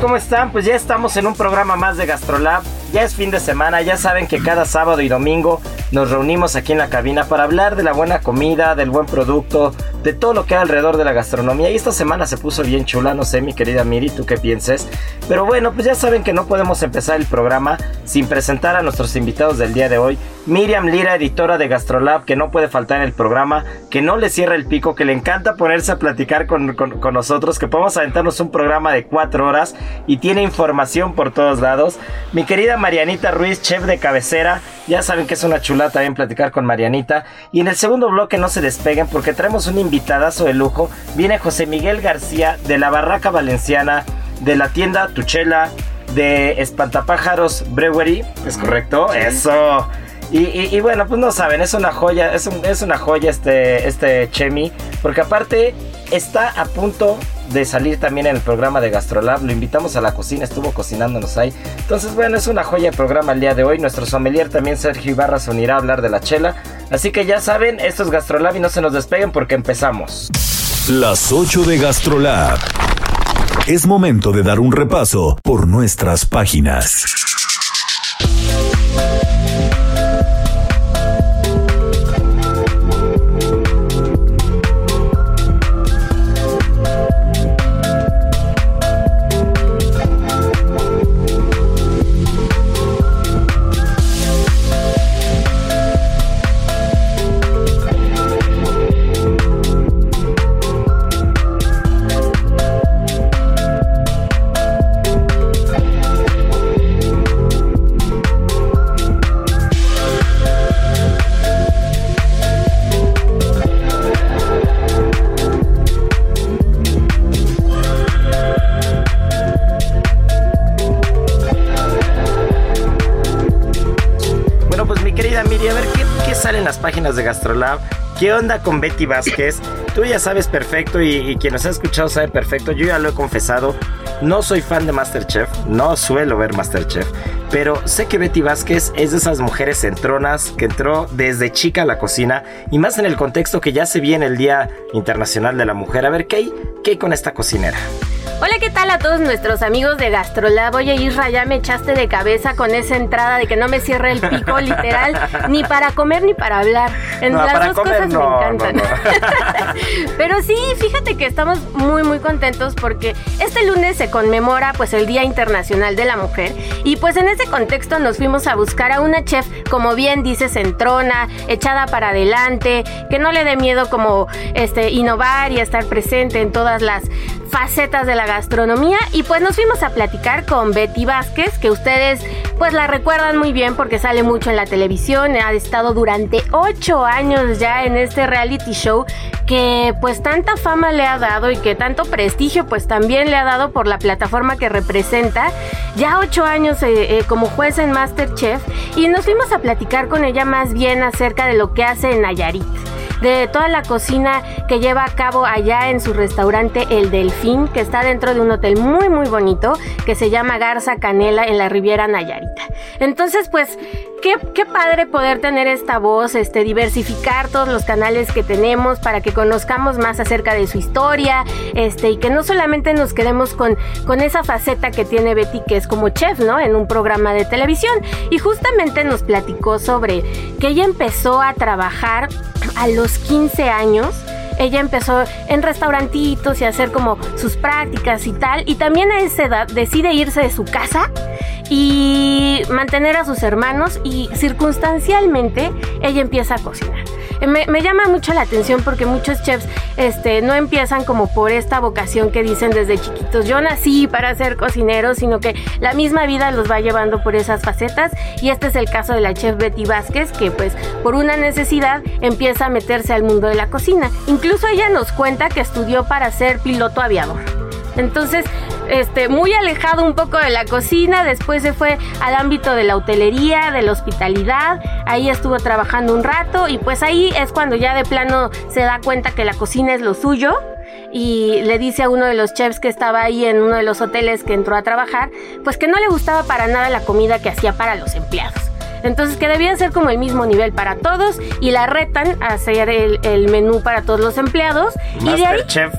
¿Cómo están? Pues ya estamos en un programa más de GastroLab. Ya es fin de semana, ya saben que cada sábado y domingo nos reunimos aquí en la cabina para hablar de la buena comida, del buen producto, de todo lo que hay alrededor de la gastronomía. Y esta semana se puso bien chula, no sé, mi querida Miri, tú qué pienses. Pero bueno, pues ya saben que no podemos empezar el programa sin presentar a nuestros invitados del día de hoy. Miriam Lira, editora de GastroLab, que no puede faltar en el programa, que no le cierra el pico, que le encanta ponerse a platicar con, con- nosotros, que podemos aventarnos un programa de cuatro horas y tiene información por todos lados. Mi querida Marianita Ruiz, chef de cabecera, ya saben que es una chulada también platicar con Marianita. Y en el segundo bloque no se despeguen porque traemos un invitadazo de lujo. Viene José Miguel García de la Barraca Valenciana, de la tienda Tuchela, de Espantapájaros Brewery, ¿es correcto? Eso. Y, y- y bueno, pues no saben, es una joya, es, un- es una joya este, este Chemi, porque aparte está a punto de salir también en el programa de Gastrolab, lo invitamos a la cocina, estuvo cocinándonos ahí. Entonces, bueno, es una joya de programa el día de hoy. Nuestro sommelier también, Sergio Ibarra, se unirá a hablar de la chela. Así que ya saben, esto es Gastrolab y no se nos despeguen porque empezamos. Las 8 de GastroLab. Es momento de dar un repaso por nuestras páginas. Páginas de Gastrolab? ¿Qué onda con Betty Vázquez? Tú ya sabes perfecto y, y quien nos ha escuchado sabe perfecto. Yo ya lo he confesado. No soy fan de Masterchef. No suelo ver Masterchef. Pero sé que Betty Vázquez es de esas mujeres centronas que entró desde chica a la cocina. Y más en el contexto que ya se viene el Día Internacional de la Mujer. A ver, ¿qué qué hay con esta cocinera? Hola, ¿qué tal a todos nuestros amigos de Gastrolab? Oye, Isra, ya me echaste de cabeza con esa entrada de que no me cierre el pico, literal, ni para comer ni para hablar. En No, las para dos comer cosas no, me encantan. no. Pero sí, fíjate que estamos muy, muy contentos porque este lunes se conmemora pues el Día Internacional de la Mujer y pues en ese contexto nos fuimos a buscar a una chef, como bien dice, centrona, echada para adelante, que no le dé miedo como este innovar y estar presente en todas las facetas de la gastronomía y pues nos fuimos a platicar con Betty Vázquez, que ustedes pues la recuerdan muy bien porque sale mucho en la televisión, ha estado durante ocho años ya en este reality show que pues tanta fama le ha dado y que tanto prestigio pues también le ha dado por la plataforma que representa, ya ocho años eh, eh, como juez en Masterchef y nos fuimos a platicar con ella más bien acerca de lo que hace en Nayarit de toda la cocina que lleva a cabo allá en su restaurante El Delfín, que está dentro de un hotel muy muy bonito que se llama Garza Canela en la Riviera Nayarita. Entonces, pues Qué, qué, padre poder tener esta voz, este, diversificar todos los canales que tenemos para que conozcamos más acerca de su historia, este, y que no solamente nos quedemos con, con esa faceta que tiene Betty, que es como chef, ¿no? En un programa de televisión. Y justamente nos platicó sobre que ella empezó a trabajar a los 15 años ella empezó en restaurantitos y a hacer como sus prácticas y tal. Y también a esa edad decide irse de su casa y mantener a sus hermanos y circunstancialmente ella empieza a cocinar. Eh, me, llama mucho la atención porque muchos chefs este, no empiezan como por esta vocación que dicen desde chiquitos, yo nací para ser cocinero, sino que la misma vida los va llevando por esas facetas y este es el caso de la chef Betty Vázquez que pues por una necesidad empieza a meterse al mundo de la cocina. Incluso ella nos cuenta que estudió para ser piloto aviador. Entonces, este, muy alejado un poco de la cocina, después se fue al ámbito de la hotelería, de la hospitalidad, ahí estuvo trabajando un rato y pues ahí es cuando ya de plano se da cuenta que la cocina es lo suyo y le dice a uno de los chefs que estaba ahí en uno de los hoteles que entró a trabajar, pues que no le gustaba para nada la comida que hacía para los empleados. Entonces que debía ser como el mismo nivel para todos y la retan a hacer el, menú para todos los empleados. y de ahí, chef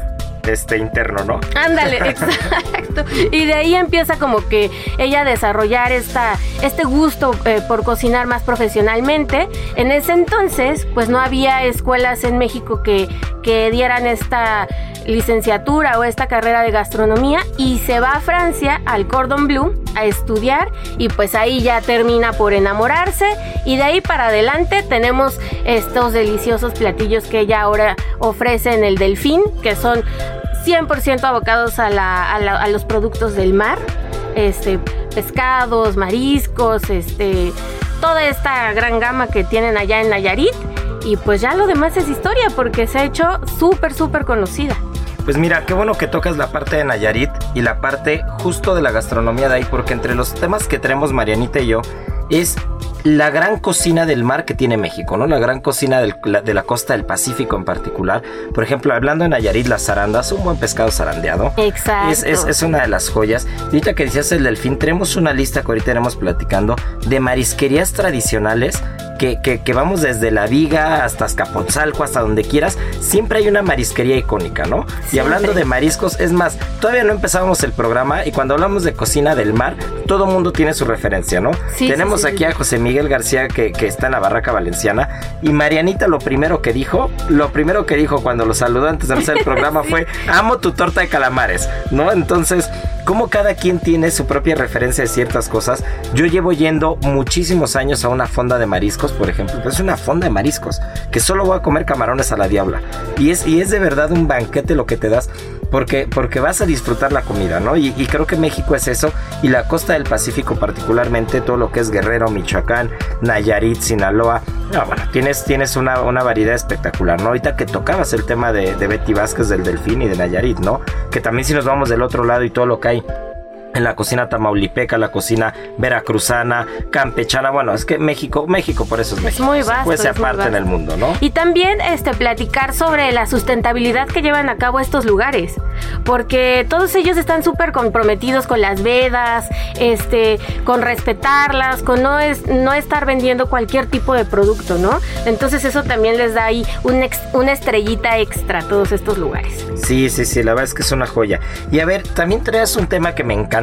este interno, ¿no? Ándale, exacto. Y de ahí empieza como que ella a desarrollar esta, este gusto eh, por cocinar más profesionalmente. En ese entonces, pues no había escuelas en México que, que dieran esta licenciatura o esta carrera de gastronomía y se va a Francia al Cordon Bleu a estudiar y pues ahí ya termina por enamorarse y de ahí para adelante tenemos estos deliciosos platillos que ella ahora ofrece en el Delfín que son 100% abocados a, los productos del mar, este, pescados, mariscos, este, toda esta gran gama que tienen allá en Nayarit. Y pues ya lo demás es historia porque se ha hecho súper, súper conocida. Pues mira, qué bueno que tocas la parte de Nayarit y la parte justo de la gastronomía de ahí, porque entre los temas que tenemos Marianita y yo es la gran cocina del mar que tiene México, ¿no? La gran cocina de la costa del Pacífico en particular. Por ejemplo, hablando de Nayarit, las zarandas, un buen pescado zarandeado. Exacto. Es, una de las joyas. Y ahorita que decías el delfín, tenemos una lista que ahorita iremos platicando de marisquerías tradicionales que, que, vamos desde la Viga hasta Azcapotzalco, hasta donde quieras, siempre hay una marisquería icónica, ¿no? Y hablando de mariscos, es más, todavía no empezábamos el programa y cuando hablamos de cocina del mar, todo mundo tiene su referencia, ¿no? Sí, Tenemos aquí a José Miguel García que, que, está en la Barraca Valenciana y Marianita lo primero que dijo, lo primero que dijo cuando lo saludó antes de empezar el programa fue, amo tu torta de calamares, ¿no? Entonces, como cada quien tiene su propia referencia de ciertas cosas, yo llevo yendo muchísimos años a una fonda de mariscos, por ejemplo, es una fonda de mariscos, que solo voy a comer camarones a la diabla. Y es, y es de verdad un banquete lo que te das, porque, porque vas a disfrutar la comida, ¿no? Y, creo que México es eso, y la costa del Pacífico particularmente, todo lo que es Guerrero, Michoacán, Nayarit, Sinaloa, tienes, tienes una, variedad espectacular, ¿no? Ahorita que tocabas el tema de, de Betty Vázquez del Delfín y de Nayarit, ¿no? Que también si nos vamos del otro lado y todo lo que hay en la cocina tamaulipeca, la cocina veracruzana, campechana, bueno, es que México, México por eso es, México. Muy vasto. Pues se aparte en el mundo, ¿no? Y también este platicar sobre la sustentabilidad que llevan a cabo estos lugares, porque todos ellos están súper comprometidos con las vedas, este, con respetarlas, con no es no estar vendiendo cualquier tipo de producto, ¿no? Entonces eso también les da ahí un una estrellita extra a todos estos lugares. Sí, sí, sí, la verdad es que es una joya. Y a ver, también traes un tema que me encanta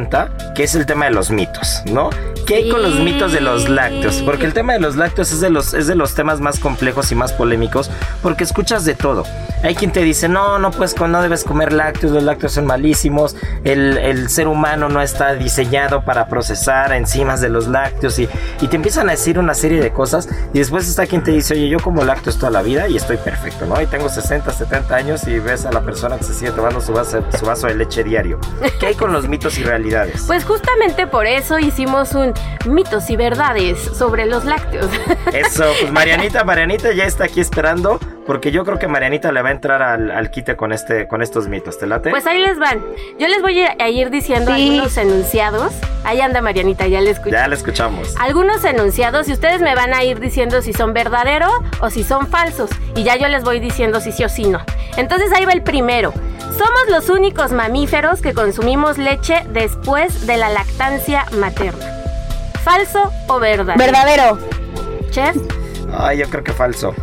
que es el tema de los mitos, ¿no? ¿Qué hay con los mitos de los lácteos? Porque el tema de los lácteos es de los, es de los temas más complejos y más polémicos, porque escuchas de todo. Hay quien te dice, no, no, pues no debes comer lácteos, los lácteos son malísimos, el, ser humano no está diseñado para procesar enzimas de los lácteos y, y, te empiezan a decir una serie de cosas y después está quien te dice, oye, yo como lácteos toda la vida y estoy perfecto, ¿no? Y tengo 60, 70 años y ves a la persona que se sigue tomando su vaso, su vaso de leche diario. ¿Qué hay con los mitos y realidades? Pues justamente por eso hicimos un mitos y verdades sobre los lácteos. Eso, pues Marianita, Marianita ya está aquí esperando porque yo creo que Marianita le va a entrar al, al quite con este con estos mitos. ¿Te late? Pues ahí les van. Yo les voy a ir diciendo Sí. algunos enunciados. Ahí anda Marianita, ya le escuché. ya la escuchamos. Algunos enunciados y ustedes me van a ir diciendo si son verdaderos o si son falsos. Y ya yo les voy diciendo si sí o si no. Entonces ahí va el primero. Somos los únicos mamíferos que consumimos leche después de la lactancia materna. ¿Falso o verdadero? Verdadero. Chef. Ay, yo creo que falso.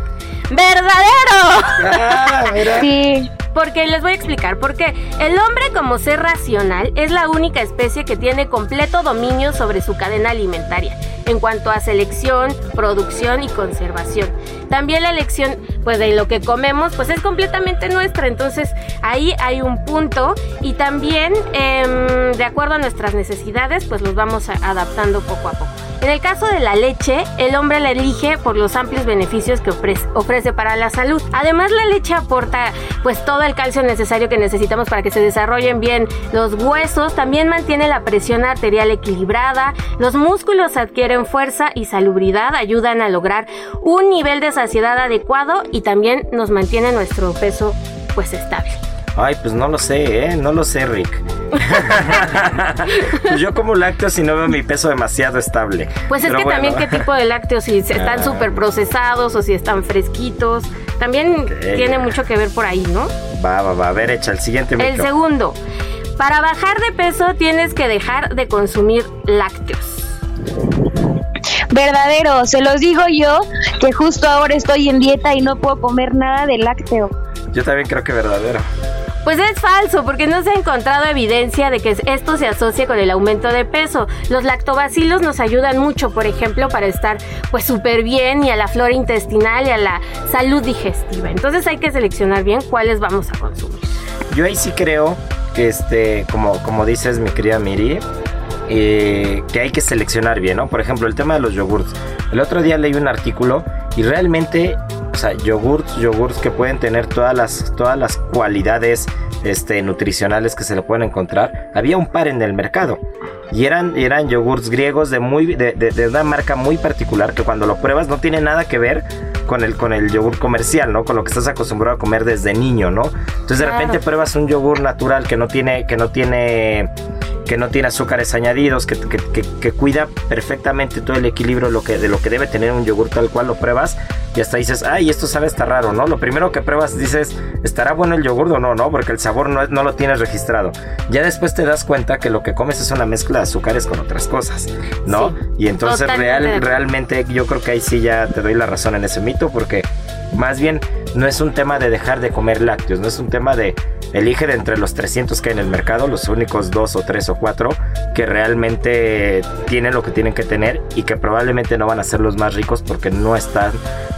¡Verdadero! Ah, mira. Sí. Porque les voy a explicar. Porque el hombre como ser racional es la única especie que tiene completo dominio sobre su cadena alimentaria en cuanto a selección, producción y conservación. También la elección pues de lo que comemos pues es completamente nuestra. Entonces ahí hay un punto y también em, de acuerdo a nuestras necesidades pues los vamos adaptando poco a poco. En el caso de la leche, el hombre la elige por los amplios beneficios que ofrece, para la salud. Además, la leche aporta pues todo el calcio necesario que necesitamos para que se desarrollen bien los huesos. También mantiene la presión arterial equilibrada. Los músculos adquieren fuerza y salubridad, ayudan a lograr un nivel de saciedad adecuado y también nos mantiene nuestro peso pues estable. Ay, pues no lo sé, ¿eh? No lo sé, Rick. pues yo como lácteos y no veo mi peso demasiado estable. Pues es Pero que bueno. también qué tipo de lácteos, si están Ah. súper procesados o si están fresquitos, también tiene mucho que ver por ahí, ¿no? Va, va, va. A ver, echa el siguiente El mito. segundo, para bajar de peso tienes que dejar de consumir lácteos. Verdadero. Se los digo yo que justo ahora estoy en dieta y no puedo comer nada de lácteo. Yo también creo que verdadero. Pues es falso, porque no se ha encontrado evidencia de que esto se asocie con el aumento de peso. Los lactobacilos nos ayudan mucho, por ejemplo, para estar pues súper bien y a la flora intestinal y a la salud digestiva. Entonces hay que seleccionar bien cuáles vamos a consumir. Yo ahí sí creo que, este, como, como dices, mi querida Miri, eh, que hay que seleccionar bien, ¿no? Por ejemplo, el tema de los yogurts. El otro día leí un artículo y realmente, o sea, yogurts, yogurts que pueden tener todas las, todas las cualidades este, nutricionales que se le pueden encontrar. Había un par en el mercado. Y eran, eran yogurts griegos de, muy, de, de- de una marca muy particular que cuando lo pruebas no tiene nada que ver con el, con el yogur comercial, ¿no? Con lo que estás acostumbrado a comer desde niño, ¿no? Entonces de Claro. repente pruebas un yogur natural que no tiene, que no tiene, que no tiene azúcares añadidos, que, que- que- que cuida perfectamente todo el equilibrio lo que, de lo que debe tener un yogur tal cual lo pruebas y hasta dices, ay, esto sabe está raro, ¿no? Lo primero que pruebas dices, ¿estará bueno el yogur o no? No, porque el sabor no, no lo tienes registrado. Ya después te das cuenta que lo que comes es una mezcla de azúcares con otras cosas, ¿no? Sí, y entonces real, realmente yo creo que ahí sí ya te doy la razón en ese mito porque más bien no es un tema de dejar de comer lácteos, no es un tema de elige de entre los 300 que hay en el mercado, los únicos dos o tres o cuatro que realmente tienen lo que tienen que tener y que probablemente no van a ser los más ricos porque no están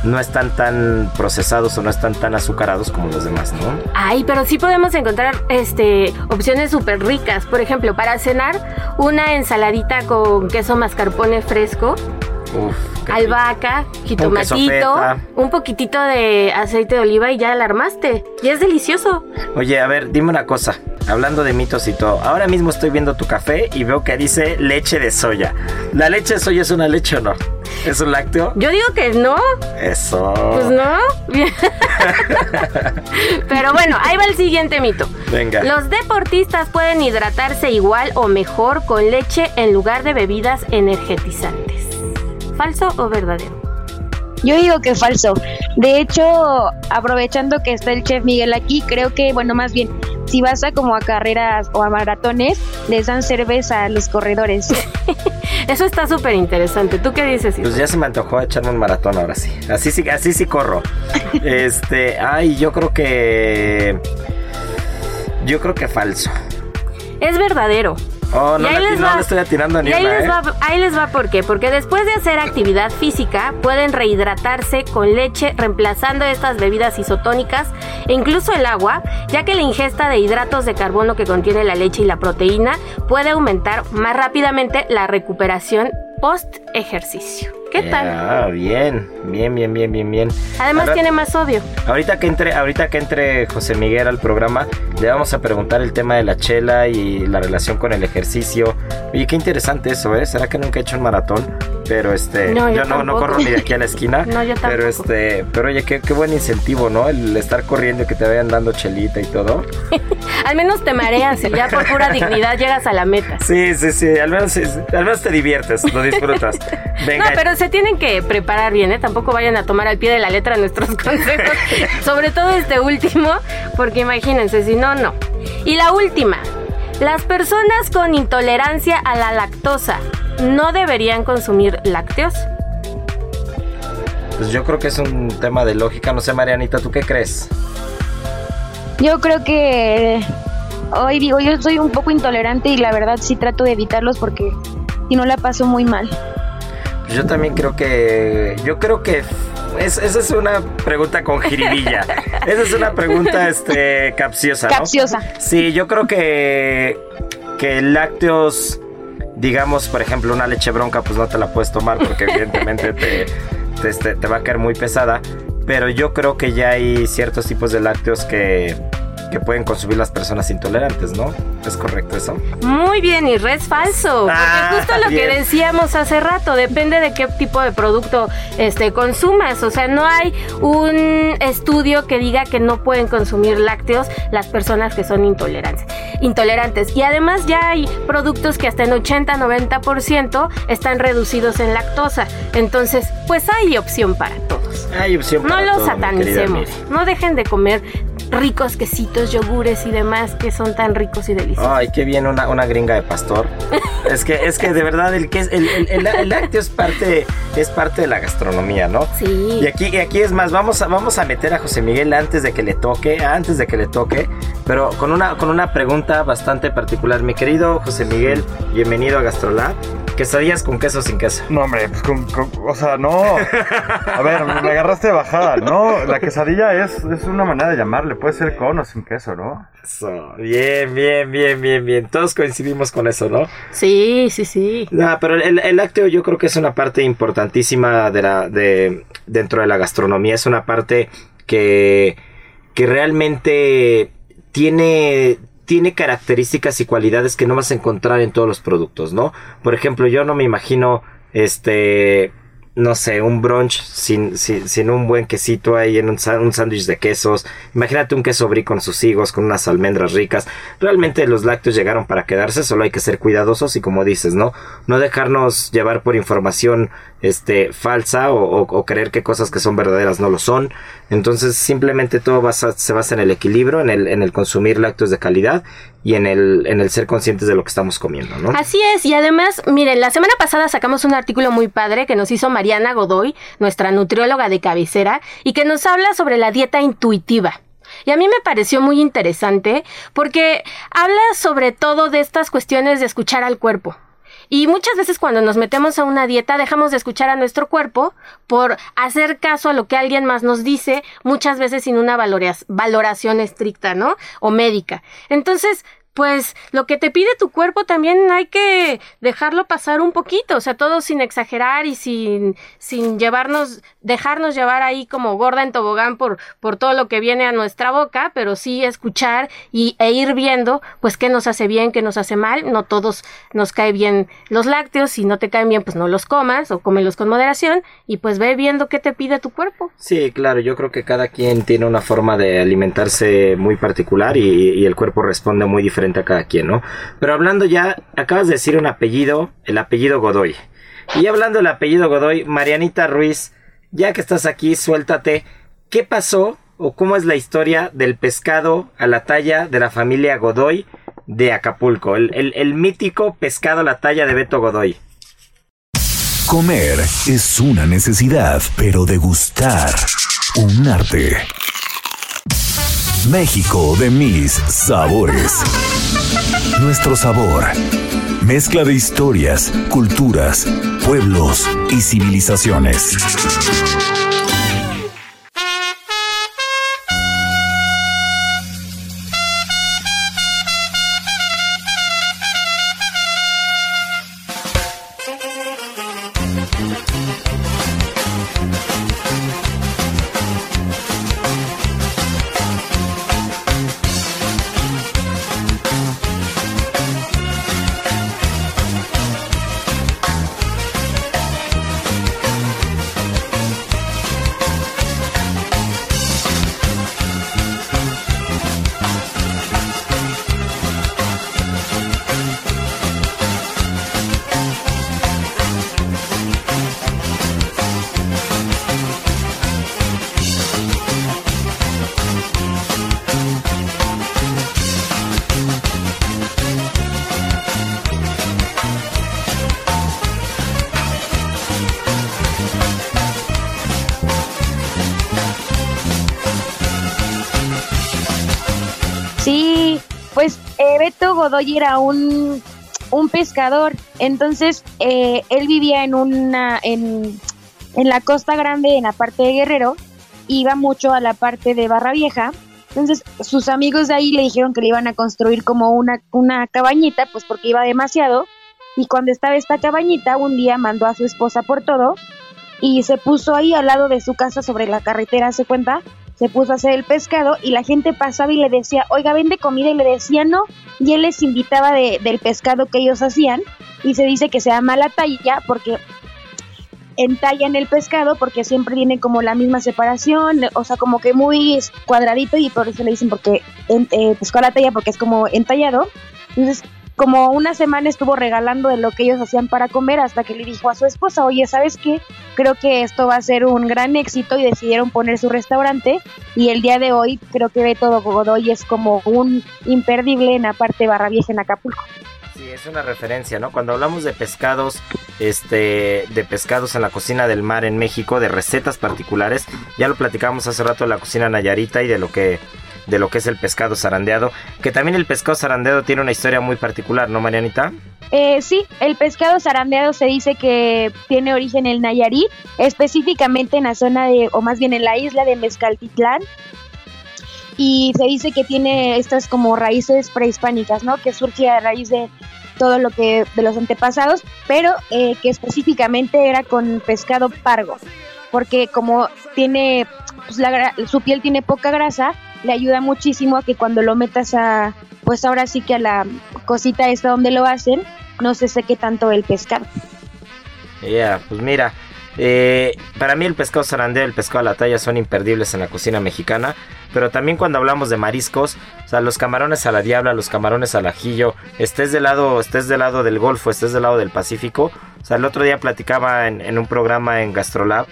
no están tan procesados o no están tan azucarados como los demás, ¿no? Ay, pero sí podemos encontrar este opciones súper ricas. Por ejemplo, para cenar, una ensaladita con queso mascarpone fresco, Uf, albahaca, jitomatito, un poquitito de aceite de oliva y ya la armaste. Y es delicioso. Oye, a ver, dime una cosa. Hablando de mitos y todo. Ahora mismo estoy viendo tu café y veo que dice leche de soya. ¿La leche de soya es una leche o no? ¿Es un lácteo? Yo digo que no, Eso. pues no. Pero bueno, ahí va el siguiente mito. Venga. Los deportistas pueden hidratarse igual o mejor con leche en lugar de bebidas energetizantes. ¿Falso o verdadero? Yo digo que falso. De hecho, aprovechando que está el chef Miguel aquí, creo que, bueno, más bien, si vas a como a carreras o a maratones, les dan cerveza a los corredores. Eso está súper interesante. ¿Tú qué dices? Pues ya se me antojó echarme un maratón ahora sí. Así sí, así sí corro. Este, ay, yo creo que yo creo que falso. Es verdadero. Oh, no, Y ahí le, les no va. le estoy atinando ni Y ahí una, les, ¿eh? va, ahí les va por qué. Porque después de hacer actividad física, pueden rehidratarse con leche, reemplazando estas bebidas isotónicas e incluso el agua, ya que la ingesta de hidratos de carbono que contiene la leche y la proteína puede aumentar más rápidamente la recuperación post ejercicio. ¿Qué tal? Ah, bien, bien, bien, bien, bien, bien. Además Ahora- tiene más sodio. Ahorita que entre, ahorita que entre José Miguel al programa, le vamos a preguntar el tema de la chela y la relación con el ejercicio. Oye, qué interesante eso, ¿eh? ¿Será que nunca he hecho un maratón? Pero este No, yo yo, no, no corro ni de aquí a la esquina. No, yo Pero este, pero oye, qué, qué buen incentivo, ¿no? El estar corriendo y que te vayan dando chelita y todo. Al menos te mareas y ya por pura dignidad llegas a la meta. Sí, sí, sí, al menos, al menos te diviertes, lo disfrutas. Venga, No, pero se tienen que preparar bien, ¿eh? Tampoco vayan a tomar al pie de la letra nuestros consejos. Sobre todo este último, porque imagínense, si no, no. Y la última. Las personas con intolerancia a la lactosa no deberían consumir lácteos. pues yo creo que es un tema de lógica, no sé, Marianita, ¿tú qué crees? Yo creo que hoy digo, yo soy un poco intolerante y la verdad sí trato de evitarlos porque si no la paso muy mal. Pues yo también creo que. Yo creo que. Es, esa es una pregunta con jiribilla. esa es una pregunta este, capciosa. ¿no? Capciosa. Sí, yo creo que. Que lácteos. Digamos, por ejemplo, una leche bronca, pues no te la puedes tomar porque evidentemente te, te, este, te va a caer muy pesada. Pero yo creo que ya hay ciertos tipos de lácteos que, que pueden consumir las personas intolerantes, ¿no? ¿Es correcto eso? Muy bien, y es falso. Porque Ah, justo lo bien. que decíamos hace rato, depende de qué tipo de producto este, consumas. O sea, no hay un estudio que diga que no pueden consumir lácteos las personas que son intolerantes. intolerantes. Y además ya hay productos que hasta en 80-90% están reducidos en lactosa. Entonces, pues hay opción para todos. Hay opción No para los mi querida satanicemos. No dejen de comer ricos quesitos, yogures y demás que son tan ricos y deliciosos. Ay, qué bien una, una gringa de pastor. es que es que de verdad el que es el, el- el- el lácteo es parte es parte de la gastronomía, ¿no? Sí. Y aquí y aquí es más, vamos a vamos a meter a José Miguel antes de que le toque, antes de que le toque, pero con una con una pregunta bastante particular, mi querido José Miguel, bienvenido a Gastrolab. Quesadillas con queso o sin queso. No, hombre, pues con, con- o sea, no. A ver, me agarraste de bajada, ¿no? La quesadilla es, es una manera de llamarle, puede ser con o sin queso, ¿no? Eso, bien, bien, bien, bien, bien. Todos coincidimos con eso, ¿no? Sí, sí, sí. No, pero el, el lácteo yo creo que es una parte importantísima de la, de, dentro de la gastronomía. Es una parte que, que realmente tiene, tiene características y cualidades que no vas a encontrar en todos los productos, ¿no? Por ejemplo, yo no me imagino, este, no sé, un brunch sin, sin, sin un buen quesito ahí en un, sándwich de quesos. Imagínate un queso brie con sus higos, con unas almendras ricas. Realmente los lácteos llegaron para quedarse, solo hay que ser cuidadosos y como dices, ¿no? No dejarnos llevar por información este falsa o, creer que cosas que son verdaderas no lo son. Entonces simplemente todo se basa en el equilibrio, en el, en el consumir lácteos de calidad y en el, en el ser conscientes de lo que estamos comiendo, ¿no? Así es, y además, miren, la semana pasada sacamos un artículo muy padre que nos hizo Mariana Godoy, nuestra nutrióloga de cabecera, y que nos habla sobre la dieta intuitiva. Y a mí me pareció muy interesante porque habla sobre todo de estas cuestiones de escuchar al cuerpo. Y muchas veces cuando nos metemos a una dieta dejamos de escuchar a nuestro cuerpo por hacer caso a lo que alguien más nos dice, muchas veces sin una valoración estricta, ¿no? O médica. Entonces, pues lo que te pide tu cuerpo también hay que dejarlo pasar un poquito, o sea, todo sin exagerar y sin, sin llevarnos, dejarnos llevar ahí como gorda en tobogán por, por todo lo que viene a nuestra boca, pero sí escuchar y, e ir viendo, pues qué nos hace bien, qué nos hace mal, no todos nos cae bien los lácteos, si no te caen bien, pues no los comas o cómelos con moderación y pues ve viendo qué te pide tu cuerpo. Sí, claro, yo creo que cada quien tiene una forma de alimentarse muy particular y, y el cuerpo responde muy diferente a cada quien, ¿no? Pero hablando ya, acabas de decir un apellido, el apellido Godoy. Y hablando del apellido Godoy, Marianita Ruiz, ya que estás aquí, suéltate, ¿qué pasó o cómo es la historia del pescado a la talla de la familia Godoy de Acapulco? El mítico pescado a la talla de Beto Godoy. Comer es una necesidad, pero degustar un arte. México de mis sabores. Nuestro sabor. Mezcla de historias, culturas, pueblos y civilizaciones. Godoy era un, un pescador, entonces eh, él vivía en una, en, en la Costa Grande, en la parte de Guerrero, iba mucho a la parte de Barra Vieja, entonces sus amigos de ahí le dijeron que le iban a construir como una, una cabañita, pues porque iba demasiado, y cuando estaba esta cabañita, un día mandó a su esposa por todo, y se puso ahí al lado de su casa sobre la carretera, se cuenta, se puso a hacer el pescado y la gente pasaba y le decía, oiga, vende comida y le decía no, y él les invitaba de, del pescado que ellos hacían y se dice que se llama la talla porque entallan el pescado porque siempre tiene como la misma separación, o sea, como que muy cuadradito y por eso le dicen porque en, eh, pescó a la talla porque es como entallado. Entonces, como una semana estuvo regalando de lo que ellos hacían para comer hasta que le dijo a su esposa, oye, ¿sabes qué? Creo que esto va a ser un gran éxito y decidieron poner su restaurante y el día de hoy creo que Beto Godoy es como un imperdible en la parte barra vieja en Acapulco. Sí, es una referencia, ¿no? Cuando hablamos de pescados, este, de pescados en la cocina del mar en México, de recetas particulares, ya lo platicamos hace rato de la cocina nayarita y de lo que de lo que es el pescado zarandeado, que también el pescado zarandeado tiene una historia muy particular, ¿no, Marianita? Eh, sí, el pescado zarandeado se dice que tiene origen en Nayarit, específicamente en la zona de, o más bien en la isla de Mezcaltitlán, y se dice que tiene estas como raíces prehispánicas, ¿no? Que surge a raíz de todo lo que de los antepasados, pero eh, que específicamente era con pescado pargo, porque como tiene pues la, su piel tiene poca grasa, le ayuda muchísimo a que cuando lo metas a, pues ahora sí que a la cosita esta donde lo hacen, no se seque tanto el pescado. Ya, pues mira, eh, para mí el pescado zarandeo el pescado a la talla son imperdibles en la cocina mexicana. Pero también cuando hablamos de mariscos, o sea, los camarones a la diabla, los camarones al ajillo, estés del lado, estés del lado del Golfo, estés del lado del Pacífico. O sea, el otro día platicaba en, un programa en Gastrolab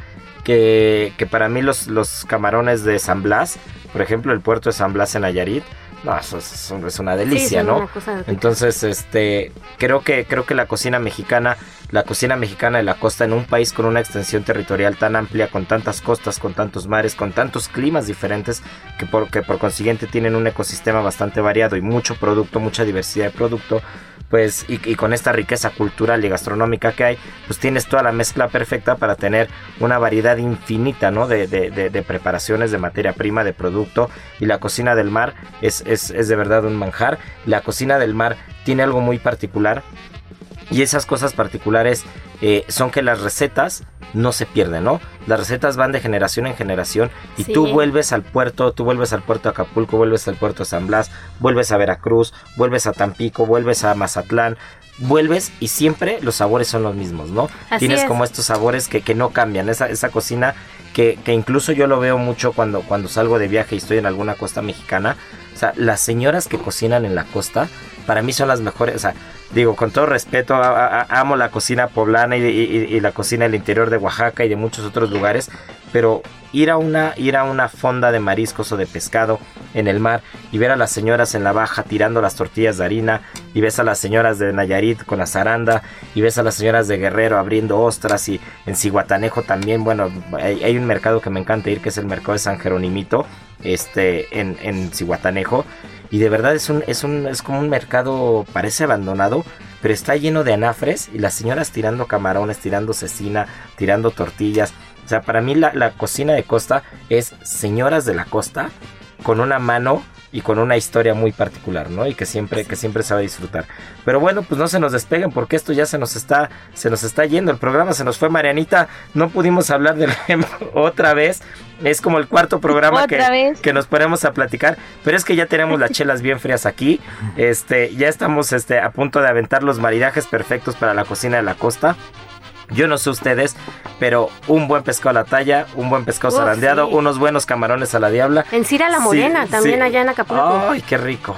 que, que para mí los, los camarones de San Blas, por ejemplo, el puerto de San Blas en Nayarit, no, eso es, una delicia, ¿no? Entonces, este, creo que, creo que la cocina mexicana, la cocina mexicana de la costa en un país con una extensión territorial tan amplia, con tantas costas, con tantos mares, con tantos climas diferentes, que por, que por consiguiente tienen un ecosistema bastante variado y mucho producto, mucha diversidad de producto, pues y, con esta riqueza cultural y gastronómica que hay, pues tienes toda la mezcla perfecta para tener una variedad infinita, ¿no? De, de, preparaciones, de materia prima, de producto y la cocina del mar es, es, es de verdad un manjar. La cocina del mar tiene algo muy particular y esas cosas particulares eh, son que las recetas no se pierden, ¿no? Las recetas van de generación en generación y tú vuelves al puerto, tú vuelves al puerto de Acapulco, vuelves al puerto de San Blas, vuelves a Veracruz, vuelves a Tampico, vuelves a Mazatlán, vuelves y siempre los sabores son los mismos, ¿no? Tienes como estos sabores que, que no cambian, esa, esa cocina que, que, incluso yo lo veo mucho cuando, cuando salgo de viaje y estoy en alguna costa mexicana. O sea, las señoras que cocinan en la costa, para mí son las mejores, o sea, digo, con todo respeto, amo la cocina poblana y, la cocina del interior de Oaxaca y de muchos otros lugares, pero ir a una ir a una fonda de mariscos o de pescado en el mar y ver a las señoras en la baja tirando las tortillas de harina y ves a las señoras de Nayarit con la zaranda y ves a las señoras de Guerrero abriendo ostras y en Ciguatanejo también bueno hay, un mercado que me encanta ir que es el mercado de San Jeronimito este en, en Ciguatanejo y de verdad es un, es un, es como un mercado, parece abandonado, pero está lleno de anafres y las señoras tirando camarones, tirando cecina, tirando tortillas. O sea, para mí la, la cocina de costa es señoras de la costa con una mano y con una historia muy particular, ¿no? Y que siempre, que siempre se va a disfrutar. Pero bueno, pues no se nos despeguen porque esto ya se nos está, se nos está yendo. El programa se nos fue, Marianita. No pudimos hablar del otra vez. Es como el cuarto programa que, que, nos ponemos a platicar. Pero es que ya tenemos las chelas bien frías aquí. Este, ya estamos este, a punto de aventar los maridajes perfectos para la cocina de la costa. Yo no sé ustedes, pero un buen pescado a la talla, un buen pescado zarandeado, unos buenos camarones a la diabla. En Cira la Morena, también allá en Acapulco. Ay, qué rico.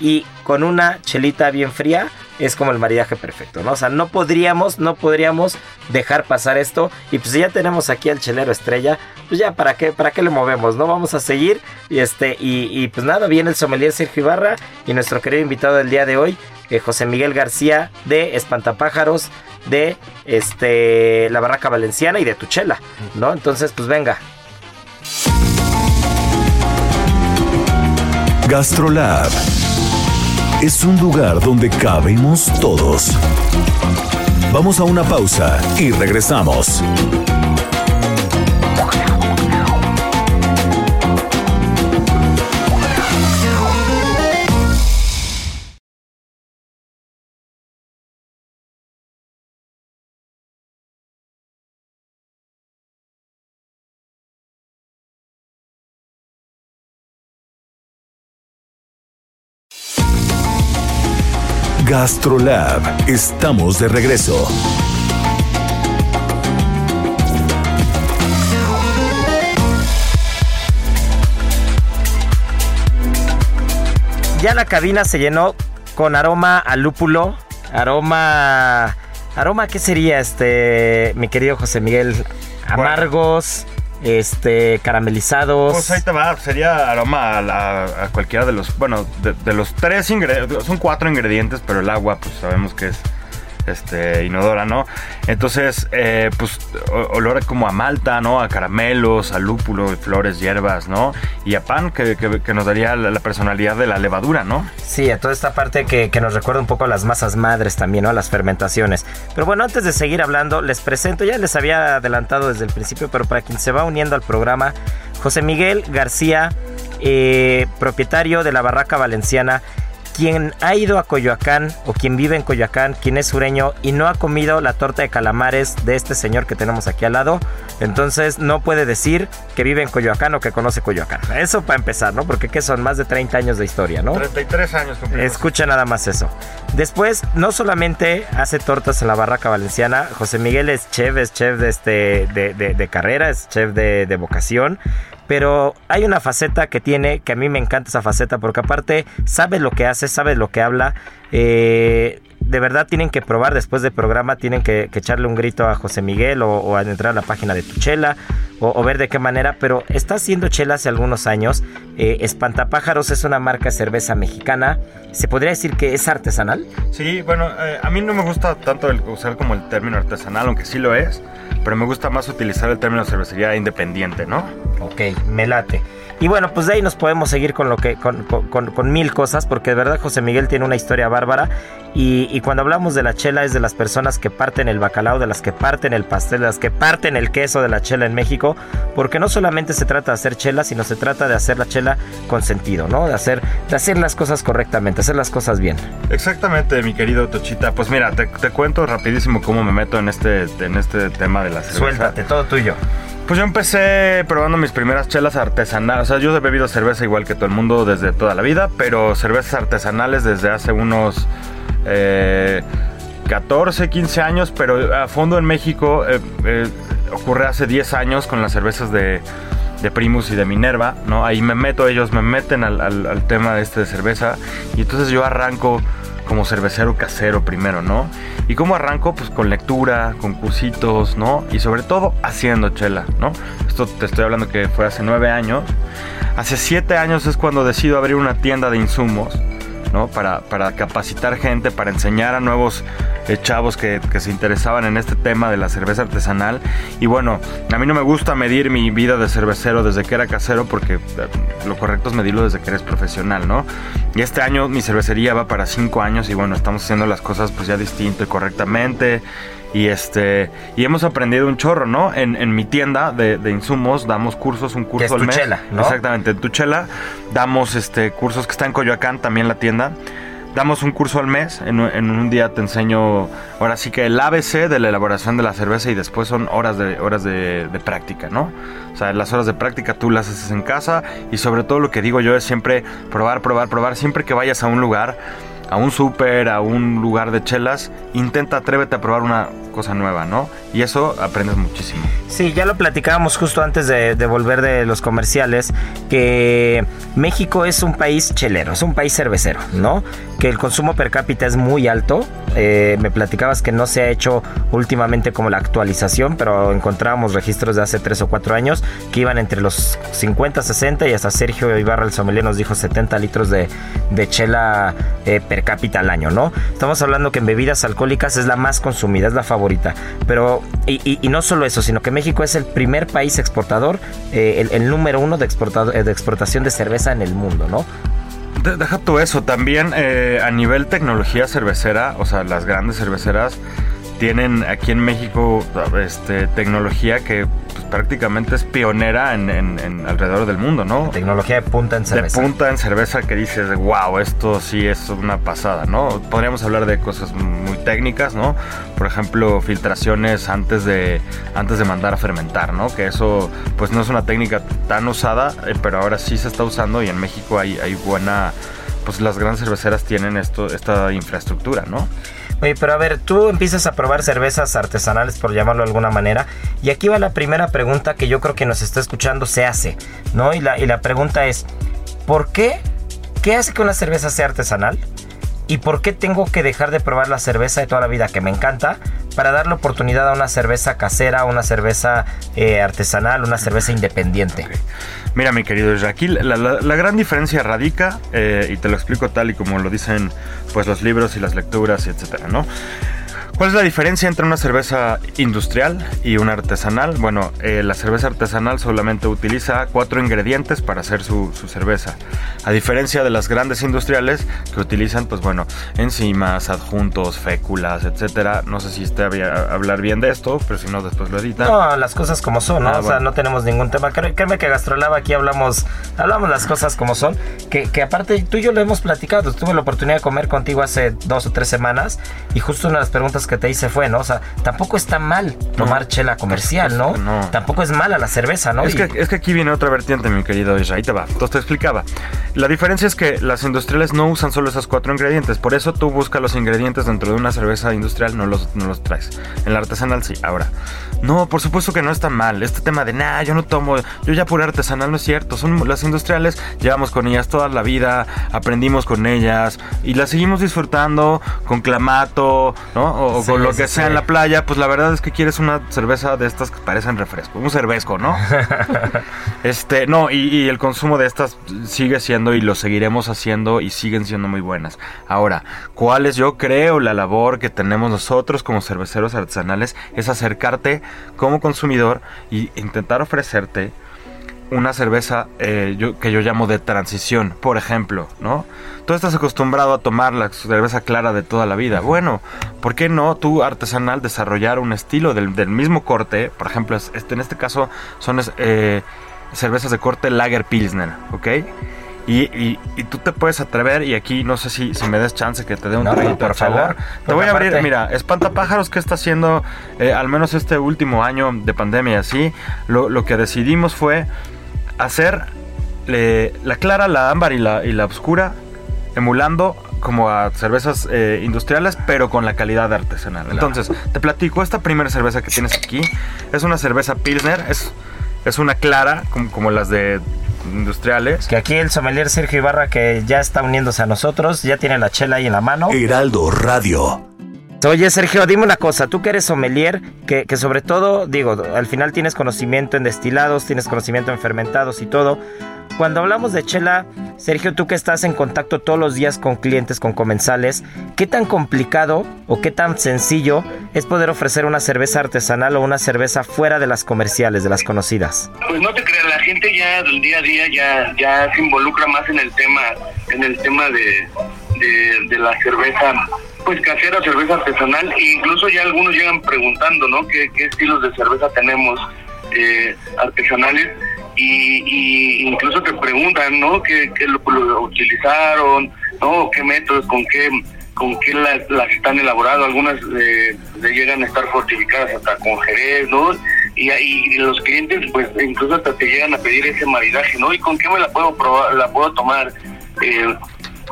Y con una chelita bien fría es como el maridaje perfecto, ¿no? O sea, no podríamos, no podríamos dejar pasar esto. Y pues ya tenemos aquí al chelero estrella, pues ya para qué, para qué le movemos, ¿no? Vamos a seguir. Y este, y, pues nada, viene el sommelier Sergio Ibarra y nuestro querido invitado del día de hoy, eh, José Miguel García de Espantapájaros de este la Barraca Valenciana y de Tuchela, ¿no? Entonces, pues venga. Gastrolab es un lugar donde cabemos todos. Vamos a una pausa y regresamos. GastroLab, estamos de regreso. Ya la cabina se llenó con aroma a lúpulo, aroma... ¿Aroma qué sería este, mi querido José Miguel? Amargos, este, caramelizados. Pues ahí te va, sería aroma a, cualquiera de los, bueno, de, de los tres ingredientes, son cuatro ingredientes, pero el agua, pues sabemos que es este, inodora, ¿no? Entonces, eh, pues olor como a malta, ¿no? A caramelos, a lúpulo, flores, hierbas, ¿no? Y a pan, que, nos daría la, personalidad de la levadura, ¿no? Sí, a toda esta parte que, que nos recuerda un poco a las masas madres también, ¿no? A las fermentaciones. Pero bueno, antes de seguir hablando, les presento, ya les había adelantado desde el principio, pero para quien se va uniendo al programa, José Miguel García, eh, propietario de la Barraca Valenciana, quien ha ido a Coyoacán o quien vive en Coyoacán, quien es sureño y no ha comido la torta de calamares de este señor que tenemos aquí al lado, entonces no puede decir que vive en Coyoacán o que conoce Coyoacán. Eso para empezar, ¿no? Porque ¿qué son? Más de 30 años de historia, ¿no? 33 años cumplimos. Escucha nada más eso. Después, no solamente hace tortas en la barraca valenciana, José Miguel es chef, es chef de, este, de, de- de carrera, es chef de, de vocación. Pero hay una faceta que tiene, que a mí me encanta esa faceta, porque aparte sabe lo que hace, sabe lo que habla. eh, de verdad tienen que probar después del programa, tienen que, echarle un grito a José Miguel o, o a entrar a la página de Tuchela o, o ver de qué manera, pero está haciendo chela hace algunos años. Eh, Espantapájaros es una marca de cerveza mexicana. ¿Se podría decir que es artesanal? Sí, bueno, eh, a mí no me gusta tanto el usar como el término artesanal, aunque sí lo es, pero me gusta más utilizar el término cervecería independiente, ¿no? Ok, me late. Y bueno, pues de ahí nos podemos seguir con lo que con, con- con- con mil cosas, porque de verdad José Miguel tiene una historia bárbara. Y, y cuando hablamos de la chela es de las personas que parten el bacalao, de las que parten el pastel, de las que parten el queso de la chela en México, porque no solamente se trata de hacer chela, sino se trata de hacer la chela con sentido, ¿no? De hacer, de hacer las cosas correctamente, hacer las cosas bien. Exactamente, mi querido Tochita. Pues mira, te, te cuento rapidísimo cómo me meto en este, en este tema de la cerveza. Suéltate, todo tuyo. Pues yo empecé probando mis primeras chelas artesanales. O sea, yo he bebido cerveza igual que todo el mundo desde toda la vida, pero cervezas artesanales desde hace unos eh, 14, 15 años, pero a fondo en México eh, eh, ocurre hace 10 años con las cervezas de, de Primus y de Minerva, ¿no? Ahí me meto, ellos me meten al, al- al tema de este de cerveza y entonces yo arranco como cervecero casero primero, ¿no? ¿Y cómo arranco? Pues con lectura, con cursitos, ¿no? Y sobre todo haciendo chela, ¿no? Esto te estoy hablando que fue hace nueve años. Hace siete años es cuando decido abrir una tienda de insumos, ¿no? Para, para capacitar gente, para enseñar a nuevos eh, chavos que, que se interesaban en este tema de la cerveza artesanal. Y bueno, a mí no me gusta medir mi vida de cervecero desde que era casero porque eh, lo correcto es medirlo desde que eres profesional, ¿no? Y este año mi cervecería va para cinco años y bueno, estamos haciendo las cosas pues ya distinto y correctamente. Y este y hemos aprendido un chorro, ¿no? En, en mi tienda de, de insumos damos cursos, un curso es al mes. Tuchela, ¿no? Exactamente, en Tuchela damos este cursos que está en Coyoacán, también la tienda. Damos un curso al mes, en, un- día te enseño ahora sí que el ABC de la elaboración de la cerveza y después son horas de horas de, de práctica, ¿no? O sea, las horas de práctica tú las haces en casa y sobre todo lo que digo yo es siempre probar, probar, probar. Siempre que vayas a un lugar, a un súper, a un lugar de chelas, intenta, atrévete a probar una cosa nueva, ¿no? Y eso aprendes muchísimo. Sí, ya lo platicábamos justo antes de, volver de los comerciales, que México es un país chelero, es un país cervecero, ¿no? Que el consumo per cápita es muy alto. Eh, me platicabas que no se ha hecho últimamente como la actualización, pero encontrábamos registros de hace 3 o 4 años que iban entre los 50, 60 y hasta Sergio Ibarra el sommelier nos dijo 70 litros de, de chela eh, per cápita al año, ¿no? Estamos hablando que en bebidas alcohólicas es la más consumida, es la favorita. Pero, y, no solo eso, sino que México es el primer país exportador, eh, el, número uno eh, de exportación de cerveza en el mundo, ¿no? deja tú eso, también eh, a nivel tecnología cervecera, o sea, las grandes cerveceras tienen aquí en México este, tecnología que pues, prácticamente es pionera en, alrededor del mundo, ¿no? Tecnología de punta en cerveza. De punta en cerveza que dices, wow, esto sí es una pasada, ¿no? Podríamos hablar de cosas muy técnicas, ¿no? Por ejemplo, filtraciones antes de, antes de mandar a fermentar, ¿no? Que eso pues no es una técnica tan usada, eh, pero ahora sí se está usando y en México hay, hay buena, pues las grandes cerveceras tienen esto, esta infraestructura, ¿no? Oye, pero a ver, tú empiezas a probar cervezas artesanales, por llamarlo de alguna manera, y aquí va la primera pregunta que yo creo que nos está escuchando se hace, ¿no? Y la, y la pregunta es, ¿por qué? ¿Qué hace que una cerveza sea artesanal? ¿Y por qué tengo que dejar de probar la cerveza de toda la vida que me encanta para darle oportunidad a una cerveza casera, una cerveza eh, artesanal, una cerveza independiente? Mira, mi querido Jaquil, la, gran diferencia radica, eh, y te lo explico tal y como lo dicen pues los libros y las lecturas, etcétera, ¿no? ¿Cuál es la diferencia entre una cerveza industrial y una artesanal? Bueno, eh, la cerveza artesanal solamente utiliza cuatro ingredientes para hacer su, cerveza. A diferencia de las grandes industriales que utilizan, pues bueno, enzimas, adjuntos, féculas, etcétera. No sé si esté a hablar bien de esto, pero si no, después lo editan. No, las cosas como son, ¿no? Ah, o sea, no tenemos ningún tema. Créeme que Gastrolab aquí hablamos, hablamos las cosas como son. Que, que aparte, tú y yo lo hemos platicado. Tuve la oportunidad de comer contigo hace dos o tres semanas y justo una de las preguntas que te hice fue, ¿no? O sea, tampoco está mal tomar chela comercial, ¿no? ¿no? Tampoco es mala la cerveza, ¿no? Es, que, es que aquí viene otra vertiente, mi querido Isra. Ahí te va. Entonces te explicaba. La diferencia es que las industriales no usan solo esos cuatro ingredientes. Por eso tú buscas los ingredientes dentro de una cerveza industrial, no los, no los traes. En la artesanal sí. Ahora, no, por supuesto que no está mal. Este tema de, nah, yo no tomo, yo ya pura artesanal no es cierto. Son las industriales, llevamos con ellas toda la vida, aprendimos con ellas y las seguimos disfrutando con clamato, ¿no? O, con lo que sea en la playa, pues la verdad es que quieres una cerveza de estas que parecen refresco, un cervezco, ¿no? este, no, y, el consumo de estas sigue siendo y lo seguiremos haciendo y siguen siendo muy buenas. Ahora, ¿cuál es yo creo la labor que tenemos nosotros como cerveceros artesanales? Es acercarte como consumidor y intentar ofrecerte una cerveza eh, que yo llamo de transición, por ejemplo, ¿no? Tú estás acostumbrado a tomar la cerveza clara de toda la vida. Bueno, ¿por qué no tú artesanal desarrollar un estilo del, mismo corte? Por ejemplo, este, en este caso son eh, cervezas de corte Lager Pilsner, ¿ok? Y, tú te puedes atrever, y aquí no sé si, si me des chance que te dé un no, por favor. Te voy a abrir, mira, Espantapájaros que está haciendo, eh, al menos este último año de pandemia, así, lo, lo que decidimos fue hacer la clara, la ámbar y la, y la oscura, emulando como a cervezas eh, industriales, pero con la calidad artesanal. Entonces, te platico, esta primera cerveza que tienes aquí es una cerveza Pilsner, es, es una clara, como, como las de industriales. Que aquí el sommelier Sergio Ibarra, que ya está uniéndose a nosotros, ya tiene la chela ahí en la mano. Heraldo Radio. Oye, Sergio, dime una cosa, tú que eres sommelier, que, que, sobre todo, digo, al final tienes conocimiento en destilados, tienes conocimiento en fermentados y todo. Cuando hablamos de chela, Sergio, tú que estás en contacto todos los días con clientes, con comensales, ¿qué tan complicado o qué tan sencillo es poder ofrecer una cerveza artesanal o una cerveza fuera de las comerciales, de las conocidas? Pues no te creas, la gente ya del día a día ya, ya se involucra más en el tema, en el tema de, de la cerveza pues casera, cerveza artesanal, e incluso ya algunos llegan preguntando, ¿no? ¿Qué, estilos de cerveza tenemos eh, artesanales? Y, incluso te preguntan, ¿no? ¿Qué, lo, utilizaron? ¿No? ¿Qué métodos? ¿Con qué con qué las, están elaborando? Algunas eh, llegan a estar fortificadas hasta con jerez, ¿no? Y, y, los clientes, pues incluso hasta te llegan a pedir ese maridaje, ¿no? ¿Y con qué me la puedo probar, la puedo tomar? Eh,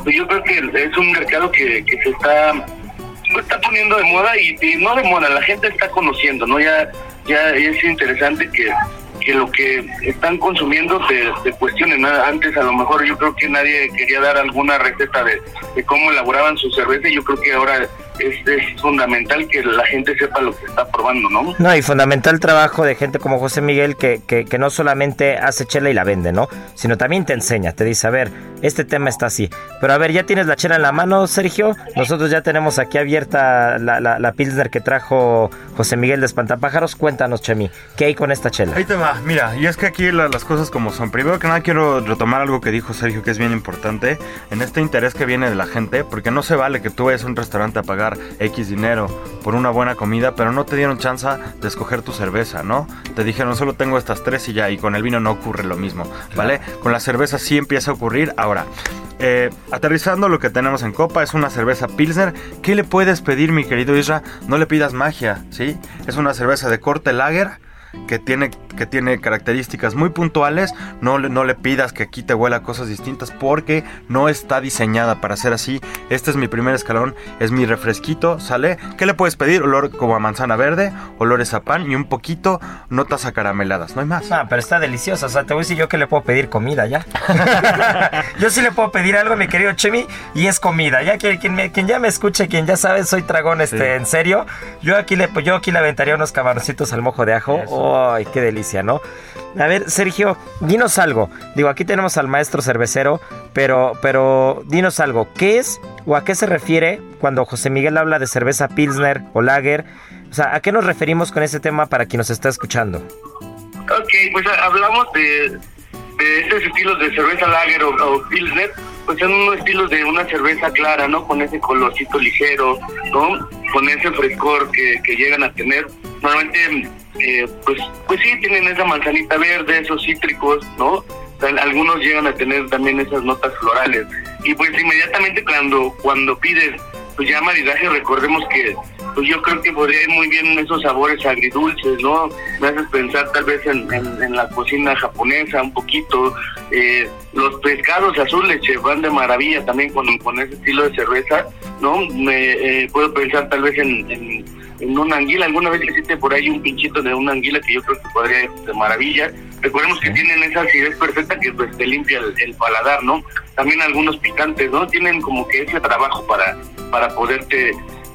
pues yo creo que es un mercado que, que se está está poniendo de moda y, no de moda, la gente está conociendo, ¿no? Ya ya es interesante que, que lo que están consumiendo se, se cuestionen. Antes a lo mejor yo creo que nadie quería dar alguna receta de, cómo elaboraban su cerveza y yo creo que ahora es, es fundamental que la gente sepa lo que está probando, ¿no? No, y fundamental trabajo de gente como José Miguel que, que, que no solamente hace chela y la vende, ¿no? Sino también te enseña, te dice, a ver, este tema está así. Pero a ver, ya tienes la chela en la mano, Sergio. Nosotros ya tenemos aquí abierta la, la, la Pilsner que trajo José Miguel de Espantapájaros. Cuéntanos, Chemi, ¿qué hay con esta chela? Ahí te va, mira, y es que aquí la- las cosas como son. Primero que nada quiero retomar algo que dijo Sergio que es bien importante en este interés que viene de la gente, porque no se vale que tú vayas a un restaurante a pagar X dinero por una buena comida, pero no te dieron chance de escoger tu cerveza, ¿no? Te dijeron solo tengo estas tres y ya, y con el vino no ocurre lo mismo, ¿vale? Con la cerveza sí empieza a ocurrir. Ahora, eh, aterrizando lo que tenemos en copa es una cerveza Pilsner. ¿Qué le puedes pedir, mi querido Isra? No le pidas magia, ¿sí? Es una cerveza de corte lager que tiene, que tiene características muy puntuales. No, le- no le pidas que aquí te huela cosas distintas porque no está diseñada para ser así. Este es mi primer escalón, es mi refresquito, ¿sale? ¿Qué le puedes pedir? Olor como a manzana verde, olores a pan y un poquito notas acarameladas. No hay más. Ah, pero está deliciosa. O sea, te voy a decir yo que le puedo pedir comida ya. yo sí le puedo pedir algo, mi querido Chemi, y es comida. Ya que quien, me- quien ya me escuche, quien ya sabe, soy tragón, este, Sí. en serio. Yo aquí le, yo aquí le aventaría unos camaroncitos al mojo de ajo. Ay, qué delicia, ¿no? A ver, Sergio, dinos algo. Digo, aquí tenemos al maestro cervecero, pero, pero dinos algo. ¿Qué es o a qué se refiere cuando José Miguel habla de cerveza Pilsner o Lager? O sea, ¿a qué nos referimos con ese tema para quien nos está escuchando? Ok, pues hablamos de, de estos estilos de cerveza lager o, o pilsner, pues son unos estilos de una cerveza clara, ¿no? Con ese colorcito ligero, ¿no? Con ese frescor que, que llegan a tener. Normalmente, eh, pues, pues sí, tienen esa manzanita verde, esos cítricos, ¿no? Algunos llegan a tener también esas notas florales. Y pues inmediatamente cuando, cuando pides, pues ya maridaje, recordemos que pues yo creo que podría ir muy bien esos sabores agridulces, ¿no? Me haces pensar tal vez en, en- en la cocina japonesa un poquito. Eh, los pescados azules che, van de maravilla también con, con ese estilo de cerveza, ¿no? Me eh, puedo pensar tal vez en, en, en una anguila. Alguna vez hiciste por ahí un pinchito de una anguila que yo creo que podría ir de maravilla. Recordemos que tienen esa acidez perfecta que pues te limpia el, el paladar, ¿no? También algunos picantes, ¿no? Tienen como que ese trabajo para, para poderte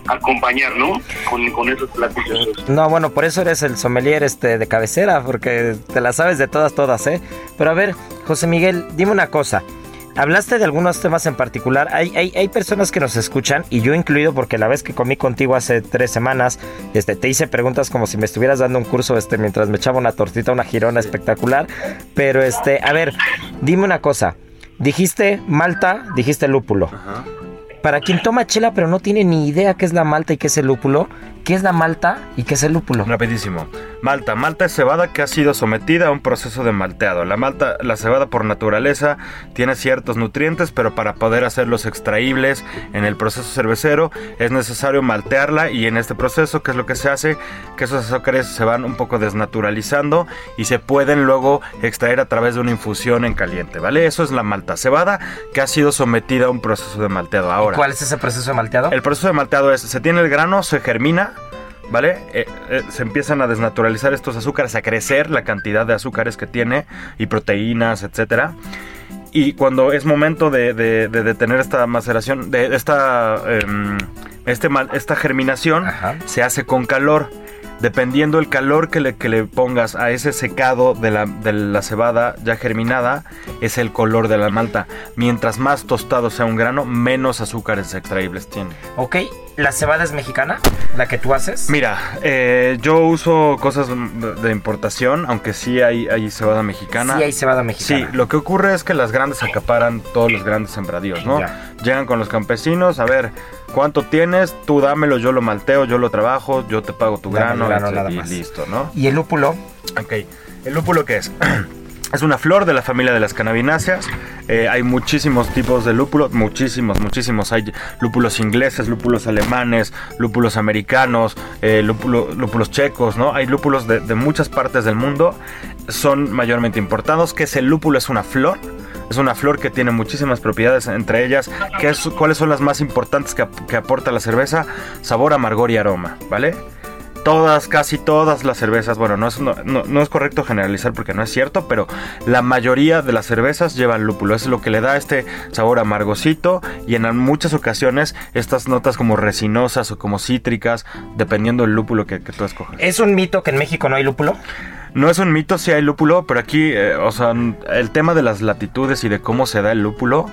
acompañar, ¿no? Con, con esos platillos. No, bueno, por eso eres el sommelier este de cabecera, porque te la sabes de todas, todas, ¿eh? Pero a ver, José Miguel, dime una cosa. Hablaste de algunos temas en particular. Hay, hay, hay personas que nos escuchan, y yo incluido, porque la vez que comí contigo hace tres semanas, este, te hice preguntas como si me estuvieras dando un curso este, mientras me echaba una tortita, una girona espectacular. Pero, este, a ver, dime una cosa. Dijiste malta, dijiste lúpulo. Para quien toma chela pero no tiene ni idea qué es la malta y qué es el lúpulo, ¿qué es la malta y qué es el lúpulo? Rapidísimo. Malta. Malta es cebada que ha sido sometida a un proceso de malteado. La malta, la cebada por naturaleza tiene ciertos nutrientes, pero para poder hacerlos extraíbles en el proceso cervecero es necesario maltearla y en este proceso, ¿qué es lo que se hace? Que esos azúcares se van un poco desnaturalizando y se pueden luego extraer a través de una infusión en caliente, ¿vale? Eso es la malta cebada que ha sido sometida a un proceso de malteado. Ahora, ¿Cuál es ese proceso de malteado? el proceso de malteado es, se tiene el grano, se germina, ¿vale? Eh, eh, se empiezan a desnaturalizar estos azúcares, a crecer la cantidad de azúcares que tiene y proteínas, etcétera. Y cuando es momento de, de- de detener esta maceración, de esta, em, este esta germinación, Ajá. se hace con calor. Dependiendo el calor que le, que le pongas a ese secado de la, de la cebada ya germinada, es el color de la malta. Mientras más tostado sea un grano, menos azúcares extraíbles tiene. Ok, ¿la cebada es mexicana? ¿La que tú haces? Mira, eh, yo uso cosas de importación, aunque sí hay, hay cebada mexicana. Sí hay cebada Sí, mexicana. lo que ocurre es que las grandes acaparan todos los grandes sembradíos, ¿no? Ya. Llegan con los campesinos, a ver, ¿cuánto tienes? Tú dámelo, yo lo malteo, yo lo trabajo, yo te pago tu grano, grano, nada y más. listo, ¿no? ¿Y el lúpulo? Ok, ¿el lúpulo qué es? Es una flor de la familia de las cannabináceas. Eh, hay muchísimos tipos de lúpulo, muchísimos, muchísimos. Hay lúpulos ingleses, lúpulos alemanes, lúpulos americanos, eh, lúpulo- lúpulos checos, ¿no? Hay lúpulos de, de muchas partes del mundo. Son mayormente importados. ¿Qué es el lúpulo? Es una flor. Es una flor que tiene muchísimas propiedades, entre ellas, ¿qué es- ¿cuáles son las más importantes que, que aporta la cerveza? Sabor, amargor y aroma, ¿vale? Todas, casi todas las cervezas, bueno, no es, no, no- no es correcto generalizar porque no es cierto, pero la mayoría de las cervezas llevan lúpulo. Es lo que le da este sabor amargosito y en muchas ocasiones estas notas como resinosas o como cítricas, dependiendo del lúpulo que, que tú escojas. ¿Es un mito que en México no hay lúpulo? No es un mito si hay lúpulo, pero aquí, eh, o sea, el tema de las latitudes y de cómo se da el lúpulo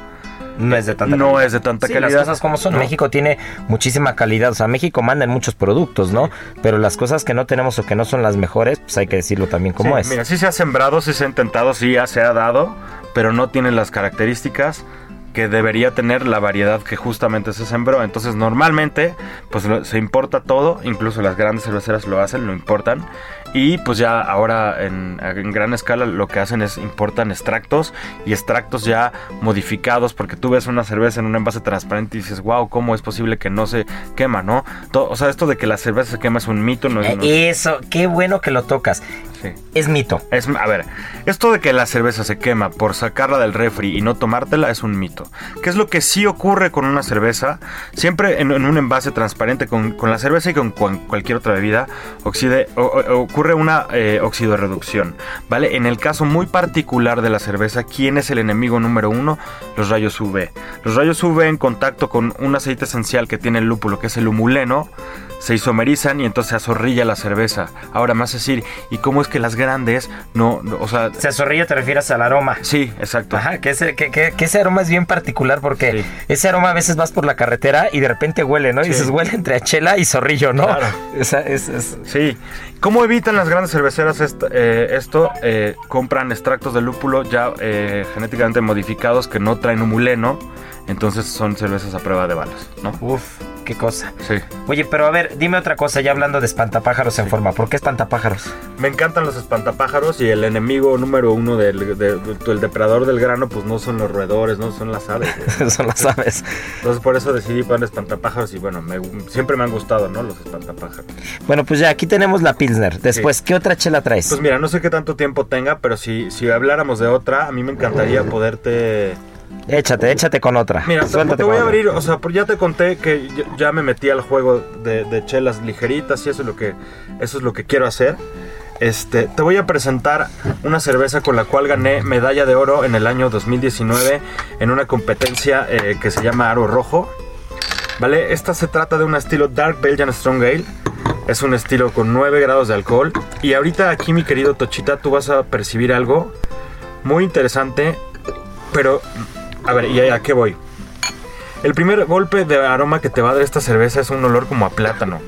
No es de tanta no calidad. es de tanta Sí, calidad. las cosas como son. No. México tiene muchísima calidad. O sea, México manda en muchos productos, ¿no? Pero las cosas que no tenemos o que no son las mejores, pues hay que decirlo también como Sí, es. Mira, sí se ha sembrado, sí se ha intentado, sí ya se ha dado, pero no tiene las características que debería tener la variedad que justamente se sembró. Entonces, normalmente, pues lo- se importa todo, incluso las grandes cerveceras lo hacen, lo importan. Y pues ya ahora en, en gran escala lo que hacen es importan extractos y extractos ya modificados, porque tú ves una cerveza en un envase transparente y dices, wow, ¿cómo es posible que no se quema, no? O sea, esto de que la cerveza se quema es un mito, no es... Eh, Eso, qué bueno que lo tocas. sí. Es mito. Es, a ver, esto de que la cerveza se quema por sacarla del refri y no tomártela es un mito. ¿Qué es lo que sí ocurre con una cerveza? Siempre en, un envase transparente con, la cerveza y con, cualquier otra bebida o- ocurre una eh, oxidorreducción, ¿vale? En el caso muy particular de la cerveza, ¿quién es el enemigo número uno? Los rayos UV. Los rayos UV en contacto con un aceite esencial que tiene el lúpulo, que es el humuleno, se isomerizan y entonces se azorrilla la cerveza. Ahora más decir, ¿y cómo es que las grandes no, no- o sea, Se zorrillo te refieres al aroma. sí, exacto. Ajá, que ese, que, que- que ese aroma es bien particular porque Sí. ese aroma a veces vas por la carretera y de repente huele, ¿no? Y Sí. dices, huele entre a chela y zorrillo, ¿no? Claro. Sea, es- es- Sí. ¿Cómo evitan las grandes cerveceras est- eh, esto? Eh, compran extractos de lúpulo ya eh, genéticamente modificados que no traen humuleno. Entonces son cervezas a prueba de balas, ¿no? Uf, qué cosa. Sí. Oye, pero a ver, dime otra cosa, ya hablando de espantapájaros en forma. ¿Por qué espantapájaros? Me encantan los espantapájaros y el enemigo número uno del, de- de- el depredador del grano, pues no son los roedores, no son las aves. Eso lo sabes. Entonces por eso decidí poner espantapájaros y bueno, me- siempre me han gustado, ¿no? Los espantapájaros. Bueno, pues ya aquí tenemos la Pilsner. Después, ¿qué otra chela traes? Pues mira, no sé qué tanto tiempo tenga, pero si, si habláramos de otra, a mí me encantaría poderte... échate, échate con otra. Mira, te, Suéltate te voy a abrir, o sea, ya te conté que ya, ya me metí al juego de, de chelas ligeritas y eso es lo que eso es lo que quiero hacer. Este, te voy a presentar una cerveza con la cual gané medalla de oro en el año 2019 en una competencia eh, que se llama Aro Rojo. ¿Vale? Esta se trata de un estilo Dark Belgian Strong Ale. Es un estilo con 9 grados de alcohol. Y ahorita aquí, mi querido Tochita, tú vas a percibir algo muy interesante. Pero, a ver, ¿y a qué voy? El primer golpe de aroma que te va a dar esta cerveza es un olor como a plátano.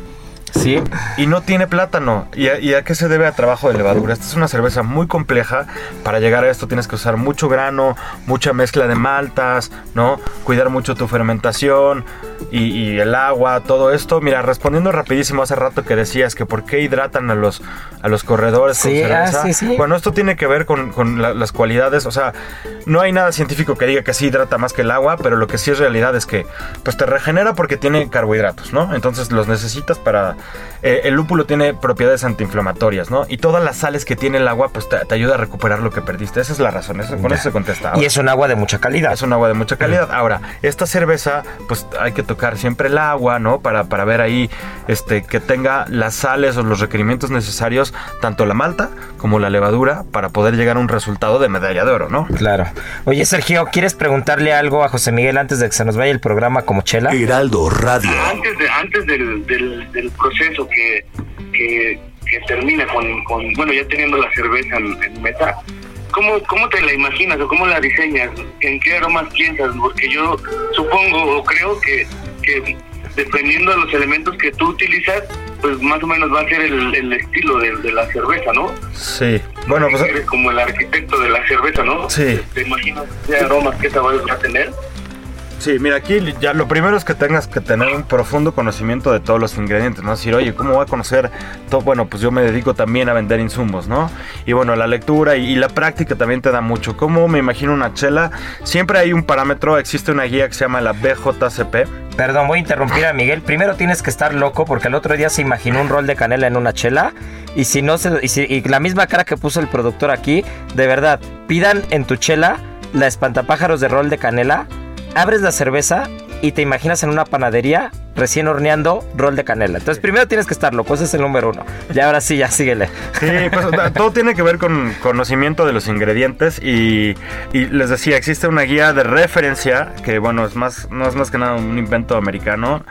Sí. Y no tiene plátano. ¿Y a, y a qué se debe a trabajo de levadura? Esta es una cerveza muy compleja. Para llegar a esto tienes que usar mucho grano, mucha mezcla de maltas, ¿no? Cuidar mucho tu fermentación y, y el agua, todo esto. Mira, respondiendo rapidísimo hace rato que decías que por qué hidratan a los, a los corredores con ah, cerveza. sí, sí. Bueno, esto tiene que ver con, con la- las cualidades. O sea, no hay nada científico que diga que sí hidrata más que el agua, pero lo que sí es realidad es que pues te regenera porque tiene carbohidratos, ¿no? Entonces los necesitas para... eh, el lúpulo tiene propiedades antiinflamatorias, ¿no? Y todas las sales que tiene el agua pues te, te ayuda a recuperar lo que perdiste. Esa es la razón, eso, con Ya. eso se contesta. Y es un agua de mucha calidad. es un agua de mucha calidad. Ahora, esta cerveza, pues hay que tocar siempre el agua, ¿no? Para, para ver ahí este, que tenga las sales o los requerimientos necesarios, tanto la malta como la levadura, para poder llegar a un resultado de medalla de oro, ¿no? Claro. Oye, Sergio, ¿quieres preguntarle algo a José Miguel antes de que se nos vaya el programa como chela? Heraldo Radio. antes de antes del, del, del proceso que, que, que termina con, con, bueno, ya teniendo la cerveza en, en mesa, ¿cómo, ¿cómo te la imaginas o cómo la diseñas? ¿En qué aromas piensas? Porque yo supongo o creo que, que dependiendo de los elementos que tú utilizas, pues más o menos va a ser el, el estilo de, de la cerveza, ¿no? Sí. Bueno, pues... Eres como el arquitecto de la cerveza, ¿no? Sí. ¿Te imaginas qué aromas, qué sabores va a tener? Sí, mira, aquí ya lo primero es que tengas que tener un profundo conocimiento de todos los ingredientes, ¿no? Decir, oye, ¿cómo voy a conocer todo? Bueno, pues yo me dedico también a vender insumos, ¿no? Y bueno, la lectura y, y la práctica también te da mucho. ¿Cómo me imagino una chela? Siempre hay un parámetro, existe una guía que se llama la BJCP. Perdón, voy a interrumpir a Miguel. Primero tienes que estar loco porque el otro día se imaginó un rol de canela en una chela. Y si no se. Y, si- y la misma cara que puso el productor aquí, de verdad, pidan en tu chela la espantapájaros de rol de canela. Abres la cerveza y te imaginas en una panadería recién horneando rol de canela. Entonces, primero tienes que estar loco, ese es el número uno. Y ahora sí, ya síguele. Sí, pues todo tiene que ver con conocimiento de los ingredientes y, y, les decía, existe una guía de referencia que, bueno, es más, no es más que nada un invento americano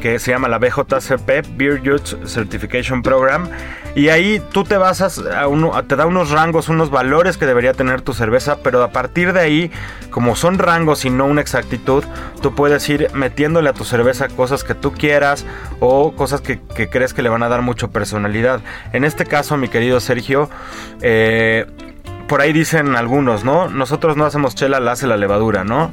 que se llama la BJCP, Beer Youth Certification Program. Y ahí tú te basas, a uno, te da unos rangos, unos valores que debería tener tu cerveza, pero a partir de ahí, como son rangos y no una exactitud, tú puedes ir metiéndole a tu cerveza cosas que tú quieras o cosas que, crees que le van a dar mucho personalidad. En este caso, mi querido Sergio, eh, por ahí dicen algunos, ¿no? Nosotros no hacemos chela, la hace la levadura, ¿no?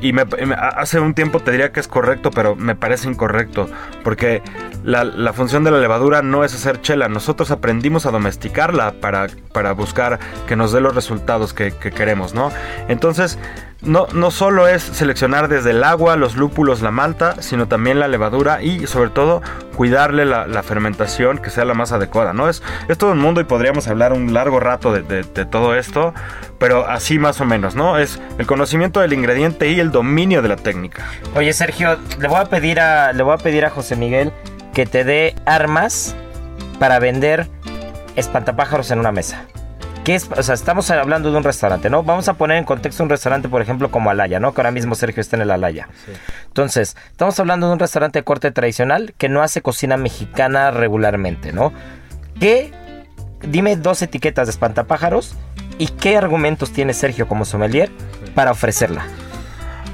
Y hace un tiempo te diría que es correcto, pero me parece incorrecto. Porque la, función de la levadura no es hacer chela. Nosotros aprendimos a domesticarla para, para buscar que nos dé los resultados que, que queremos, ¿no? Entonces, no, no solo es seleccionar desde el agua, los lúpulos, la malta, sino también la levadura y sobre todo cuidarle la, fermentación que sea la más adecuada, ¿no? Es, es, todo un mundo y podríamos hablar un largo rato de, todo esto, pero así más o menos, ¿no? Es el conocimiento del ingrediente y el dominio de la técnica. Oye, Sergio, le voy a pedir a, le voy a, pedir a José Miguel que te dé armas para vender espantapájaros en una mesa es? O sea, estamos hablando de un restaurante, ¿no? Vamos a poner en contexto un restaurante, por ejemplo, como Alaya, ¿no? Que ahora mismo Sergio está en el Alaya. Entonces, estamos hablando de un restaurante de corte tradicional que no hace cocina mexicana regularmente, ¿no? ¿Qué? Dime dos etiquetas de espantapájaros y qué argumentos tiene Sergio como sommelier para ofrecerla.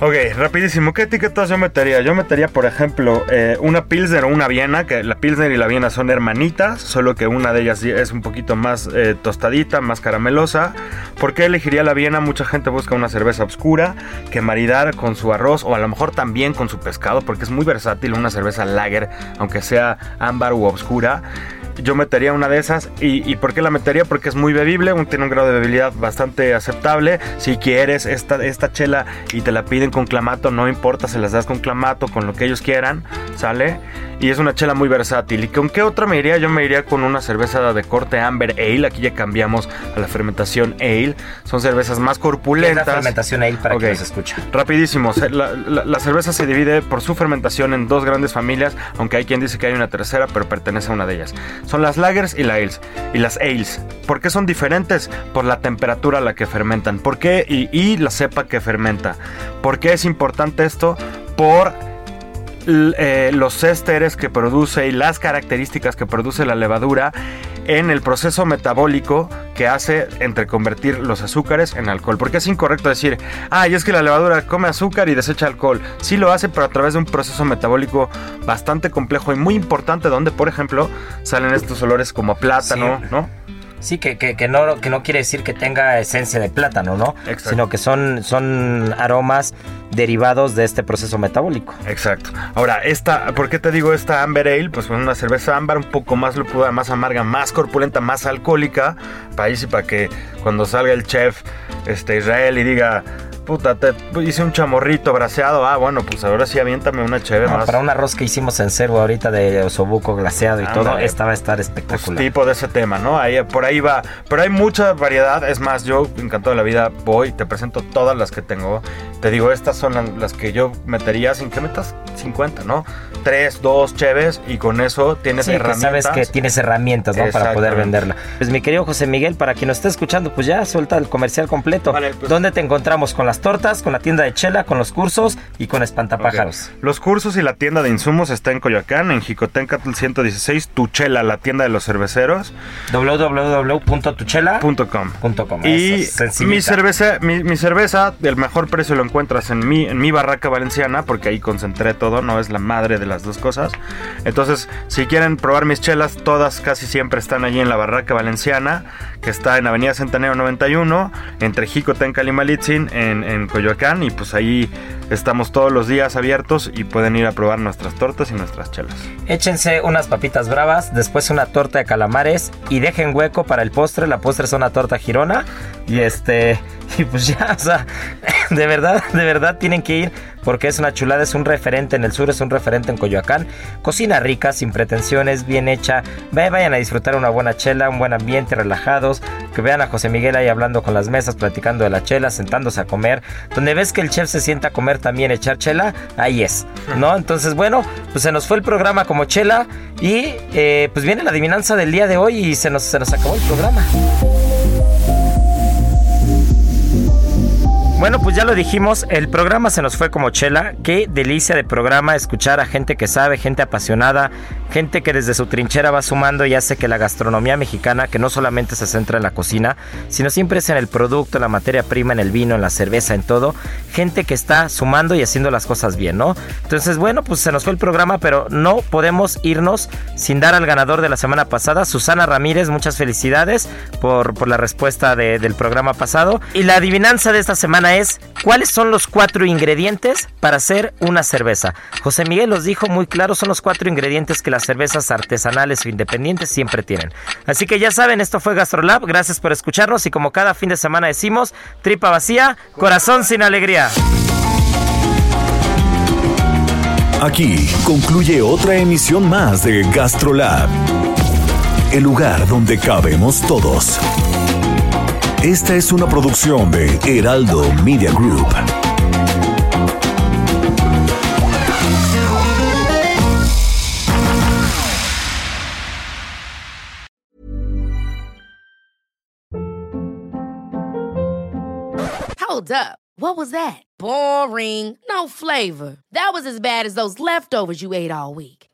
Ok, rapidísimo. ¿Qué etiquetas yo metería? Yo metería, por ejemplo, eh, una Pilsner o una Viena, que la Pilsner y la Viena son hermanitas, solo que una de ellas es un poquito más eh, tostadita, más caramelosa. ¿Por qué elegiría la Viena? Mucha gente busca una cerveza oscura que maridar con su arroz o a lo mejor también con su pescado, porque es muy versátil una cerveza lager, aunque sea ámbar u oscura yo metería una de esas. ¿Y, por qué la metería? Porque es muy bebible, tiene un grado de bebilidad bastante aceptable. Si quieres esta, esta chela y te la piden con clamato, no importa, se las das con clamato, con lo que ellos quieran, ¿sale? Y es una chela muy versátil. ¿Y con qué otra me iría? Yo me iría con una cerveza de corte Amber Ale. Aquí ya cambiamos a la fermentación Ale. Son cervezas más corpulentas. ¿Qué es la fermentación Ale para que se escucha? Rapidísimo. La, la, cerveza se divide por su fermentación en dos grandes familias, aunque hay quien dice que hay una tercera, pero pertenece a una de ellas. Son las lagers y, ales, y las ales. ¿Por qué son diferentes? Por la temperatura a la que fermentan. ¿Por qué? Y, y la cepa que fermenta. ¿Por qué es importante esto? Por eh, los ésteres que produce y las características que produce la levadura en el proceso metabólico que hace entre convertir los azúcares en alcohol. Porque es incorrecto decir, ay, es que la levadura come azúcar y desecha alcohol. Sí lo hace, pero a través de un proceso metabólico bastante complejo y muy importante, donde, por ejemplo, salen estos olores como plátano, ¿no? Sí, que, que, no, que no quiere decir que tenga esencia de plátano, ¿no? Exacto. Sino que son, son aromas derivados de este proceso metabólico. Exacto. Ahora, esta, ¿por qué te digo esta Amber Ale? Pues una cerveza ámbar un poco más lupuda, más amarga, más corpulenta, más alcohólica, para, para que cuando salga el chef este, Israel y diga, puta, te hice un chamorrito braseado. Ah, bueno, pues ahora sí aviéntame una chévere más. Para un arroz que hicimos en cervo ahorita de osobuco glaseado y todo, esta va a estar espectacular. Pues tipo de ese tema, ¿no? Ahí, por ahí va. Pero hay mucha variedad. Es más, yo, encantado de la vida, voy, te presento todas las que tengo. Te digo, estas son las que yo metería sin que metas 50, ¿no? Tres, dos cheves y con eso tienes sí, herramientas. sabes que tienes herramientas, ¿no? Para poder venderla. Pues mi querido José Miguel, para quien nos esté escuchando, pues ya suelta el comercial completo. Vale, pues ¿Dónde te encontramos con las tortas, con la tienda de chela, con los cursos y con espantapájaros. Los cursos y la tienda de insumos está en Coyoacán, en Jicotencatl 116, Tuchela, la tienda de los cerveceros. www.tuchela.com. Y mi cerveza, mi, cerveza, el mejor precio lo encuentras en mi, en mi barraca valenciana, porque ahí concentré todo, no es la madre de las dos cosas. Entonces, si quieren probar mis chelas, todas casi siempre están allí en la barraca valenciana, que está en Avenida Centenero 91, entre Jicotencal y Malitzin, en, en Coyoacán. Y pues ahí estamos todos los días abiertos y pueden ir a probar nuestras tortas y nuestras chelas. Échense unas papitas bravas, después una torta de calamares y dejen hueco para el postre. La postre es una torta girona. Y este, y pues ya, o sea, de verdad, de verdad tienen que ir porque es una chulada, es un referente en el sur, es un referente en Coyoacán. Cocina rica, sin pretensiones, bien hecha. Vayan a disfrutar una buena chela, un buen ambiente, relajados. Que vean a José Miguel ahí hablando con las mesas, platicando de la chela, sentándose a comer. Donde ves que el chef se sienta a comer también, echar chela, ahí es, ¿no? Entonces, bueno, pues se nos fue el programa como chela y eh, pues viene la adivinanza del día de hoy y se nos, se nos acabó el programa. Bueno, pues ya lo dijimos, el programa se nos fue como chela. Qué delicia de programa escuchar a gente que sabe, gente apasionada, gente que desde su trinchera va sumando y hace que la gastronomía mexicana, que no solamente se centra en la cocina, sino siempre es en el producto, la materia prima, en el vino, en la cerveza, en todo. Gente que está sumando y haciendo las cosas bien, ¿no? Entonces, bueno, pues se nos fue el programa, pero no podemos irnos sin dar al ganador de la semana pasada, Susana Ramírez. Muchas felicidades por, por la respuesta del programa pasado. Y la adivinanza de esta semana es cuáles son los cuatro ingredientes para hacer una cerveza. José Miguel los dijo muy claro, son los cuatro ingredientes que las cervezas artesanales o independientes siempre tienen. Así que ya saben, esto fue GastroLab, gracias por escucharnos y como cada fin de semana decimos, tripa vacía, corazón sin alegría. Aquí concluye otra emisión más de GastroLab, el lugar donde cabemos todos. Esta es una producción de Heraldo Media Group. Hold up. What was that? Boring. No flavor. That was as bad as those leftovers you ate all week.